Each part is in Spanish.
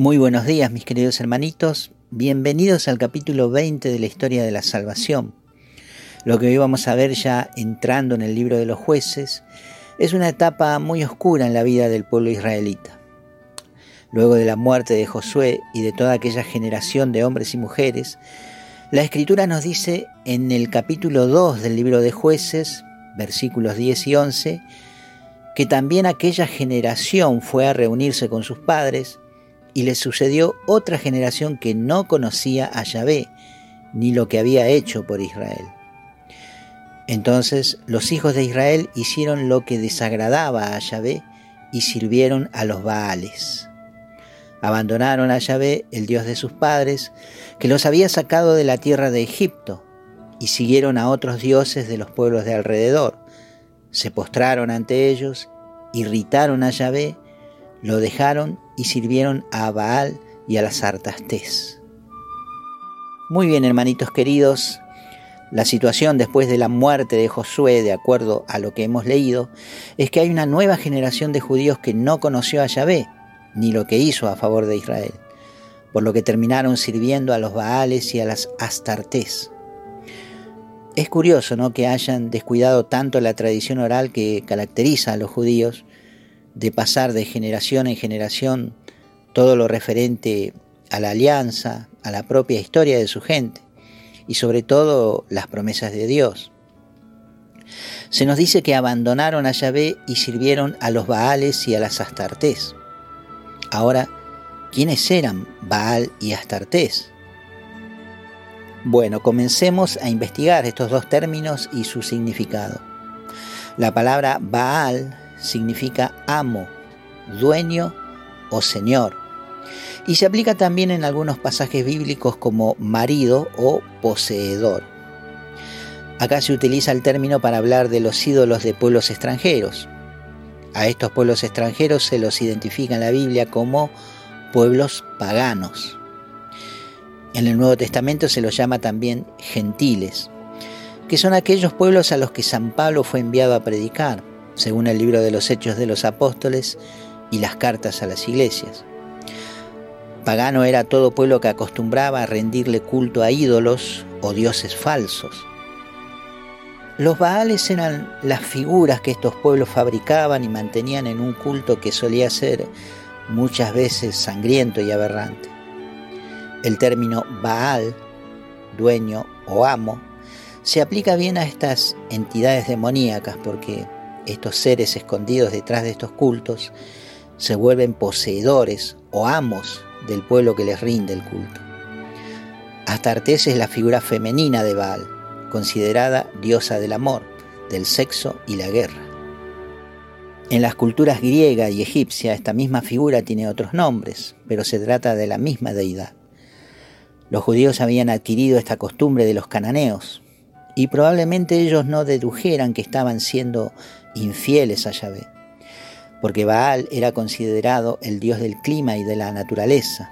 Muy buenos días mis queridos hermanitos, bienvenidos al capítulo 20 de la historia de la salvación. Lo que hoy vamos a ver ya entrando en el libro de los jueces es una etapa muy oscura en la vida del pueblo israelita. Luego de la muerte de Josué y de toda aquella generación de hombres y mujeres, la escritura nos dice en el capítulo 2 del libro de jueces, versículos 10 y 11, que también aquella generación fue a reunirse con sus padres, y le sucedió otra generación que no conocía a Yahvé, ni lo que había hecho por Israel. Entonces los hijos de Israel hicieron lo que desagradaba a Yahvé y sirvieron a los Baales. Abandonaron a Yahvé, el Dios de sus padres, que los había sacado de la tierra de Egipto, y siguieron a otros dioses de los pueblos de alrededor. Se postraron ante ellos, irritaron a Yahvé, lo dejaron y sirvieron a Baal y a las Artastés. Muy bien, hermanitos queridos, la situación después de la muerte de Josué, de acuerdo a lo que hemos leído, es que hay una nueva generación de judíos que no conoció a Yahvé, ni lo que hizo a favor de Israel, por lo que terminaron sirviendo a los Baales y a las Astartés. Es curioso ¿no? que hayan descuidado tanto la tradición oral que caracteriza a los judíos de pasar de generación en generación todo lo referente a la alianza, a la propia historia de su gente y sobre todo las promesas de Dios. Se nos dice que abandonaron a Yahvé y sirvieron a los Baales y a las Astartés. Ahora, ¿quiénes eran Baal y Astartés? Bueno, comencemos a investigar estos dos términos y su significado. La palabra Baal significa amo, dueño o señor. Y se aplica también en algunos pasajes bíblicos como marido o poseedor. Acá se utiliza el término para hablar de los ídolos de pueblos extranjeros. A estos pueblos extranjeros se los identifica en la Biblia como pueblos paganos. En el Nuevo Testamento se los llama también gentiles, que son aquellos pueblos a los que San Pablo fue enviado a predicar según el libro de los Hechos de los Apóstoles y las cartas a las iglesias. Pagano era todo pueblo que acostumbraba a rendirle culto a ídolos o dioses falsos. Los Baales eran las figuras que estos pueblos fabricaban y mantenían en un culto que solía ser muchas veces sangriento y aberrante. El término Baal, dueño o amo, se aplica bien a estas entidades demoníacas porque estos seres escondidos detrás de estos cultos se vuelven poseedores o amos del pueblo que les rinde el culto. Astartés es la figura femenina de Baal, considerada diosa del amor, del sexo y la guerra. En las culturas griega y egipcia esta misma figura tiene otros nombres, pero se trata de la misma deidad. Los judíos habían adquirido esta costumbre de los cananeos, y probablemente ellos no dedujeran que estaban siendo infieles a Yahvé, porque Baal era considerado el dios del clima y de la naturaleza,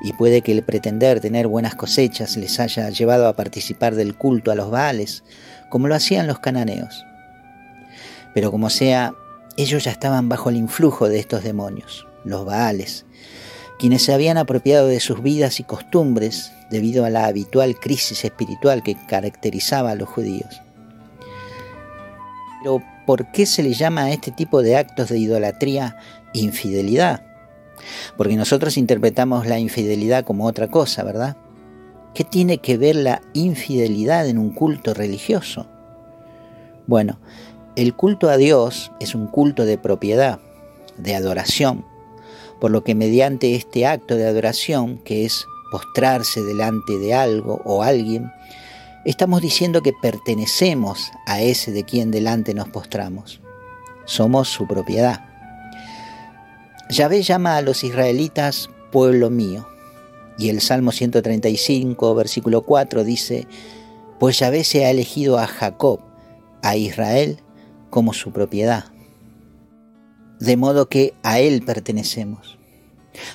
y puede que el pretender tener buenas cosechas les haya llevado a participar del culto a los Baales, como lo hacían los cananeos. Pero como sea, ellos ya estaban bajo el influjo de estos demonios, los Baales, quienes se habían apropiado de sus vidas y costumbres debido a la habitual crisis espiritual que caracterizaba a los judíos. Pero ¿por qué se le llama a este tipo de actos de idolatría infidelidad? Porque nosotros interpretamos la infidelidad como otra cosa, ¿verdad? ¿Qué tiene que ver la infidelidad en un culto religioso? Bueno, el culto a Dios es un culto de propiedad, de adoración, por lo que mediante este acto de adoración, que es postrarse delante de algo o alguien, estamos diciendo que pertenecemos a ese de quien delante nos postramos. Somos su propiedad. Yahvé llama a los israelitas pueblo mío. Y el Salmo 135, versículo 4 dice, pues Yahvé se ha elegido a Jacob, a Israel, como su propiedad. De modo que a Él pertenecemos.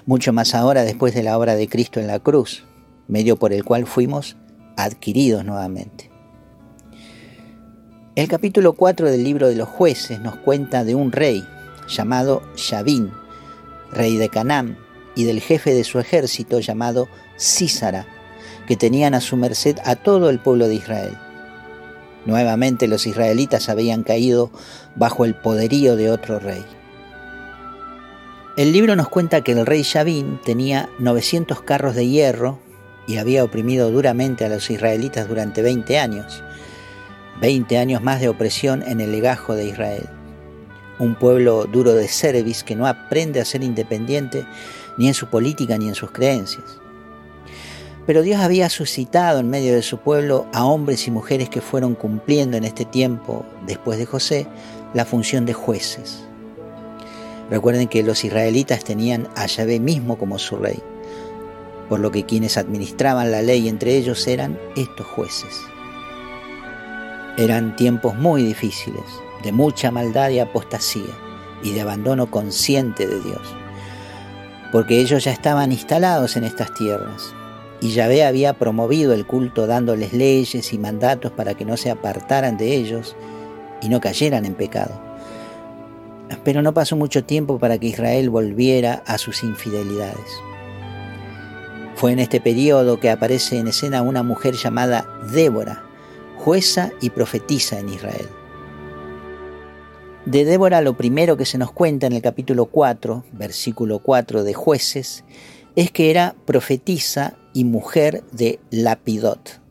Mucho más ahora después de la obra de Cristo en la cruz, medio por el cual fuimos adquiridos nuevamente. El capítulo 4 del libro de los jueces nos cuenta de un rey llamado Yavin, rey de Canaán, y del jefe de su ejército llamado Císara, que tenían a su merced a todo el pueblo de Israel. Nuevamente los israelitas habían caído bajo el poderío de otro rey. El libro nos cuenta que el rey Yavin tenía 900 carros de hierro y había oprimido duramente a los israelitas durante 20 años, 20 años más de opresión en el legajo de Israel. Un pueblo duro de cerviz que no aprende a ser independiente ni en su política ni en sus creencias. Pero Dios había suscitado en medio de su pueblo a hombres y mujeres que fueron cumpliendo en este tiempo, después de José, la función de jueces. Recuerden que los israelitas tenían a Yahvé mismo como su rey, por lo que quienes administraban la ley entre ellos eran estos jueces. Eran tiempos muy difíciles, de mucha maldad y apostasía, y de abandono consciente de Dios, porque ellos ya estaban instalados en estas tierras, y Yahvé había promovido el culto dándoles leyes y mandatos para que no se apartaran de ellos y no cayeran en pecado. Pero no pasó mucho tiempo para que Israel volviera a sus infidelidades. Fue en este periodo que aparece en escena una mujer llamada Débora, jueza y profetisa en Israel. De Débora lo primero que se nos cuenta en el capítulo 4, versículo 4 de jueces, es que era profetisa y mujer de Lapidot.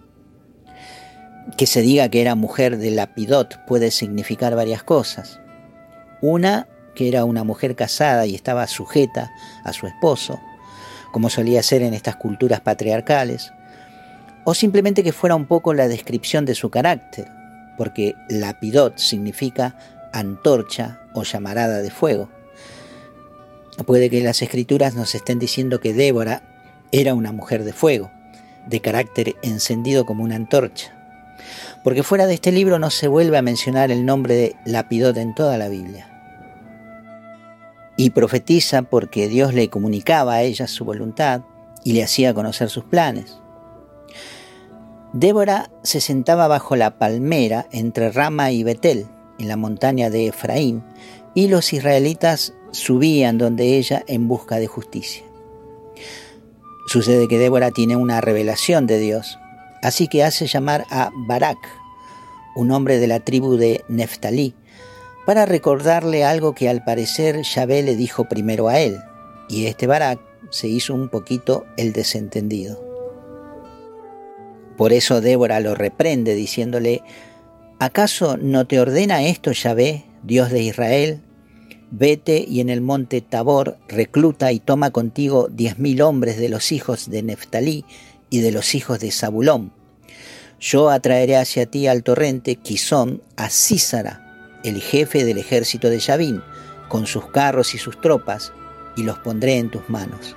Que se diga que era mujer de Lapidot puede significar varias cosas. Una, que era una mujer casada y estaba sujeta a su esposo, como solía ser en estas culturas patriarcales, o simplemente que fuera un poco la descripción de su carácter, porque Lapidot significa antorcha o llamarada de fuego. Puede que las escrituras nos estén diciendo que Débora era una mujer de fuego, de carácter encendido como una antorcha. Porque fuera de este libro no se vuelve a mencionar el nombre de Lapidot en toda la Biblia. Y profetiza porque Dios le comunicaba a ella su voluntad y le hacía conocer sus planes. Débora se sentaba bajo la palmera entre Rama y Betel, en la montaña de Efraín, y los israelitas subían donde ella en busca de justicia. Sucede que Débora tiene una revelación de Dios, así que hace llamar a Barak, un hombre de la tribu de Neftalí, para recordarle algo que al parecer Yahvé le dijo primero a él, y este Barak se hizo un poquito el desentendido. Por eso Débora lo reprende diciéndole, ¿acaso no te ordena esto Yahvé, Dios de Israel? Vete y en el monte Tabor recluta y toma contigo diez mil hombres de los hijos de Neftalí y de los hijos de Zabulón. Yo atraeré hacia ti al torrente Quizón a Císara, el jefe del ejército de Yavín, con sus carros y sus tropas, y los pondré en tus manos.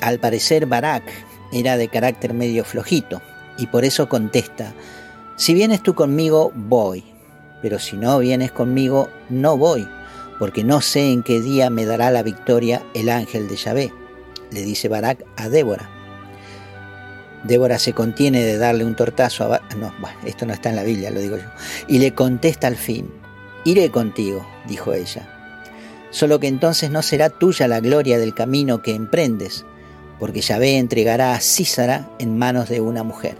Al parecer Barak era de carácter medio flojito, y por eso contesta, si vienes tú conmigo, voy pero si no vienes conmigo, no voy, porque no sé en qué día me dará la victoria el ángel de Yahvé, le dice Barak a Débora. Débora se contiene de darle un tortazo a. No, bueno, esto no está en la Biblia, lo digo yo. Y le contesta al fin, iré contigo, dijo ella. Solo que entonces no será tuya la gloria del camino que emprendes, porque Yahvé entregará a Císara en manos de una mujer.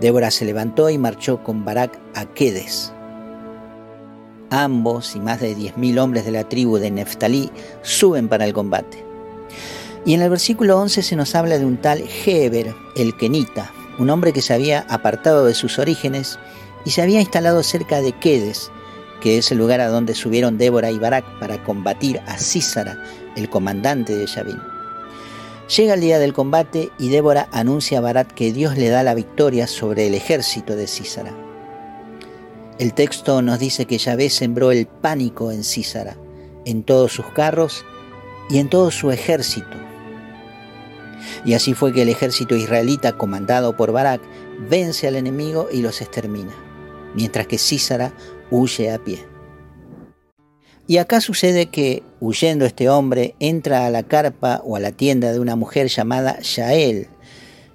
Débora se levantó y marchó con Barak a Quedes. Ambos y más de 10.000 hombres de la tribu de Neftalí suben para el combate. Y en el versículo 11 se nos habla de un tal Heber, el Kenita, un hombre que se había apartado de sus orígenes y se había instalado cerca de Quedes, que es el lugar a donde subieron Débora y Barak para combatir a Císara, el comandante de Yavin. Llega el día del combate y Débora anuncia a Barat que Dios le da la victoria sobre el ejército de Císara. El texto nos dice que Yahvé sembró el pánico en Císara, en todos sus carros y en todo su ejército. Y así fue que el ejército israelita, comandado por Barak, vence al enemigo y los extermina, mientras que Císara huye a pie. Y acá sucede que, huyendo este hombre, entra a la carpa o a la tienda de una mujer llamada Yael,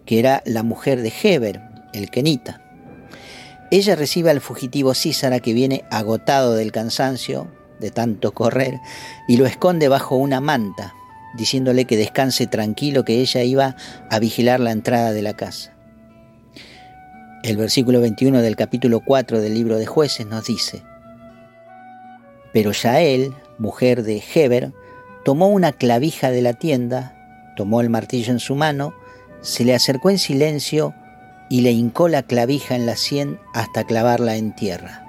que era la mujer de Heber, el kenita. Ella recibe al fugitivo Císara que viene agotado del cansancio, de tanto correr y lo esconde bajo una manta, diciéndole que descanse tranquilo que ella iba a vigilar la entrada de la casa. El versículo 21 del capítulo 4 del libro de jueces nos dice, Pero Yael, mujer de Heber, tomó una clavija de la tienda, tomó el martillo en su mano, se le acercó en silencio y le hincó la clavija en la sien hasta clavarla en tierra.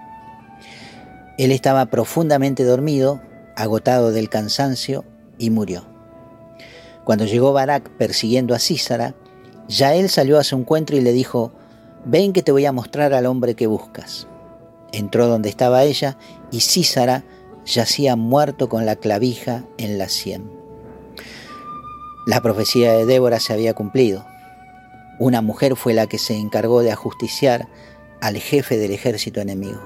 Él estaba profundamente dormido, agotado del cansancio, y murió. Cuando llegó Barak persiguiendo a Císara, Yael salió a su encuentro y le dijo, ven que te voy a mostrar al hombre que buscas. Entró donde estaba ella y Císara yacía muerto con la clavija en la sien. La profecía de Débora se había cumplido. Una mujer fue la que se encargó de ajusticiar al jefe del ejército enemigo.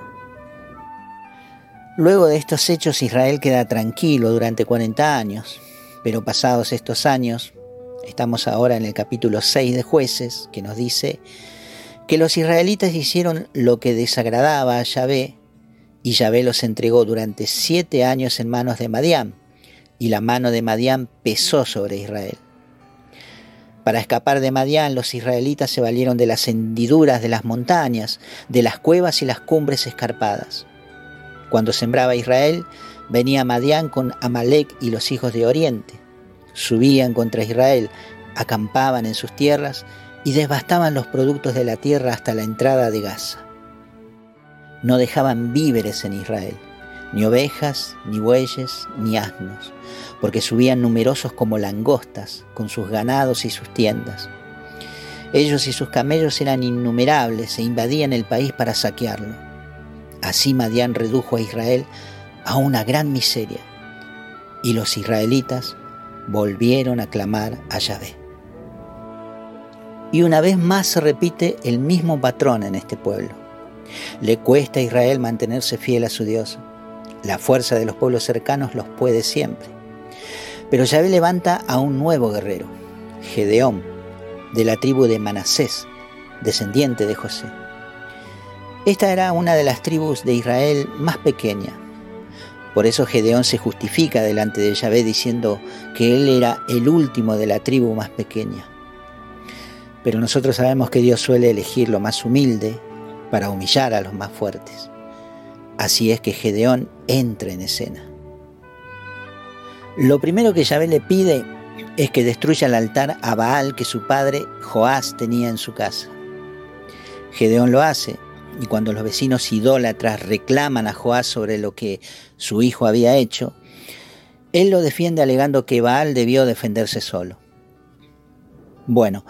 Luego de estos hechos Israel queda tranquilo durante 40 años, pero pasados estos años, estamos ahora en el capítulo 6 de jueces, que nos dice que los israelitas hicieron lo que desagradaba a Yahvé, y Yahvé los entregó durante siete años en manos de Madián, y la mano de Madián pesó sobre Israel. Para escapar de Madián, los israelitas se valieron de las hendiduras de las montañas, de las cuevas y las cumbres escarpadas. Cuando sembraba Israel, venía Madián con Amalek y los hijos de Oriente. Subían contra Israel, acampaban en sus tierras y devastaban los productos de la tierra hasta la entrada de Gaza. No dejaban víveres en Israel, ni ovejas, ni bueyes, ni asnos, porque subían numerosos como langostas, con sus ganados y sus tiendas. Ellos y sus camellos eran innumerables e invadían el país para saquearlo. Así Madián redujo a Israel a una gran miseria, y los israelitas volvieron a clamar a Yahvé. Y una vez más se repite el mismo patrón en este pueblo. Le cuesta a Israel mantenerse fiel a su Dios. La fuerza de los pueblos cercanos los puede siempre. Pero Yahvé levanta a un nuevo guerrero, Gedeón, de la tribu de Manasés, descendiente de José. Esta era una de las tribus de Israel más pequeña. Por eso Gedeón se justifica delante de Yahvé diciendo que él era el último de la tribu más pequeña. Pero nosotros sabemos que Dios suele elegir lo más humilde para humillar a los más fuertes. Así es que Gedeón entra en escena. Lo primero que Yahvé le pide es que destruya el altar a Baal que su padre Joás tenía en su casa. Gedeón lo hace, y cuando los vecinos idólatras reclaman a Joás sobre lo que su hijo había hecho, él lo defiende alegando que Baal debió defenderse solo. Bueno,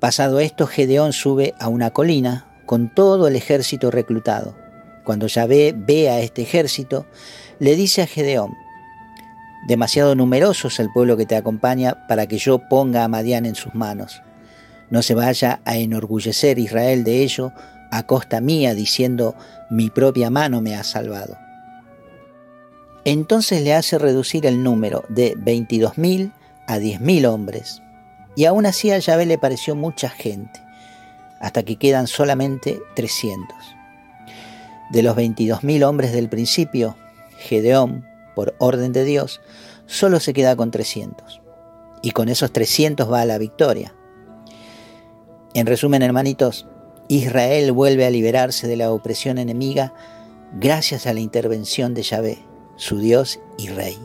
Pasado esto, Gedeón sube a una colina con todo el ejército reclutado. Cuando Yahvé ve a este ejército, le dice a Gedeón, demasiado numeroso es el pueblo que te acompaña para que yo ponga a Madián en sus manos. No se vaya a enorgullecer Israel de ello a costa mía, diciendo, mi propia mano me ha salvado. Entonces le hace reducir el número de 22.000 a 10.000 hombres y aún así a Yahvé le pareció mucha gente, hasta que quedan solamente 300. De los 22.000 hombres del principio, Gedeón, por orden de Dios, solo se queda con 300. Y con esos 300 va a la victoria. En resumen, hermanitos, Israel vuelve a liberarse de la opresión enemiga gracias a la intervención de Yahvé, su Dios y Rey.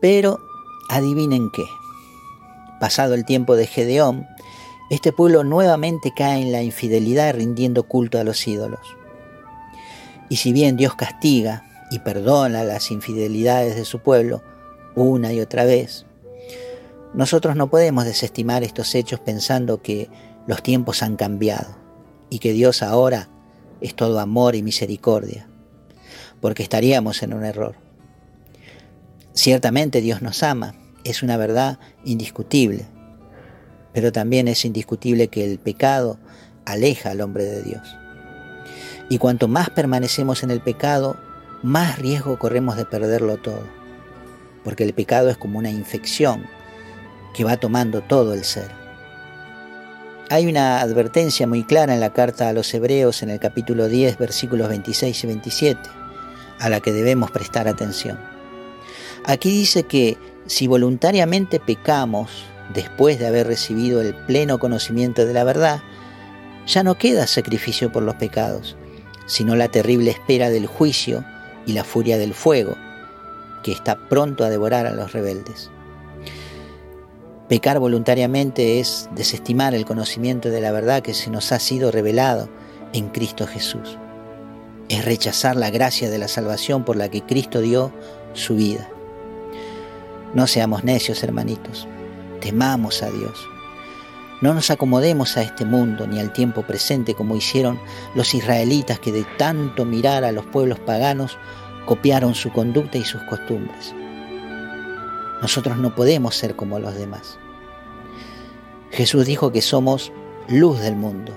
Pero adivinen qué. Pasado el tiempo de Gedeón, este pueblo nuevamente cae en la infidelidad rindiendo culto a los ídolos. Y si bien Dios castiga y perdona las infidelidades de su pueblo una y otra vez, nosotros no podemos desestimar estos hechos pensando que los tiempos han cambiado y que Dios ahora es todo amor y misericordia, porque estaríamos en un error. Ciertamente Dios nos ama es una verdad indiscutible, pero también es indiscutible que el pecado aleja al hombre de Dios. Y cuanto más permanecemos en el pecado, más riesgo corremos de perderlo todo, porque el pecado es como una infección que va tomando todo el ser. Hay una advertencia muy clara en la carta a los hebreos en el capítulo 10, versículos 26 y 27. a la que debemos prestar atención. Aquí dice que si voluntariamente pecamos después de haber recibido el pleno conocimiento de la verdad, ya no queda sacrificio por los pecados, sino la terrible espera del juicio y la furia del fuego, que está pronto a devorar a los rebeldes. Pecar voluntariamente es desestimar el conocimiento de la verdad que se nos ha sido revelado en Cristo Jesús. Es rechazar la gracia de la salvación por la que Cristo dio su vida. No seamos necios, hermanitos. Temamos a Dios. No nos acomodemos a este mundo ni al tiempo presente como hicieron los israelitas que de tanto mirar a los pueblos paganos copiaron su conducta y sus costumbres. Nosotros no podemos ser como los demás. Jesús dijo que somos luz del mundo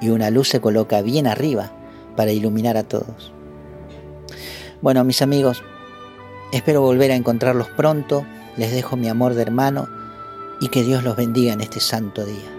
y una luz se coloca bien arriba para iluminar a todos. Bueno, mis amigos, espero volver a encontrarlos pronto. Les dejo mi amor de hermano y que Dios los bendiga en este santo día.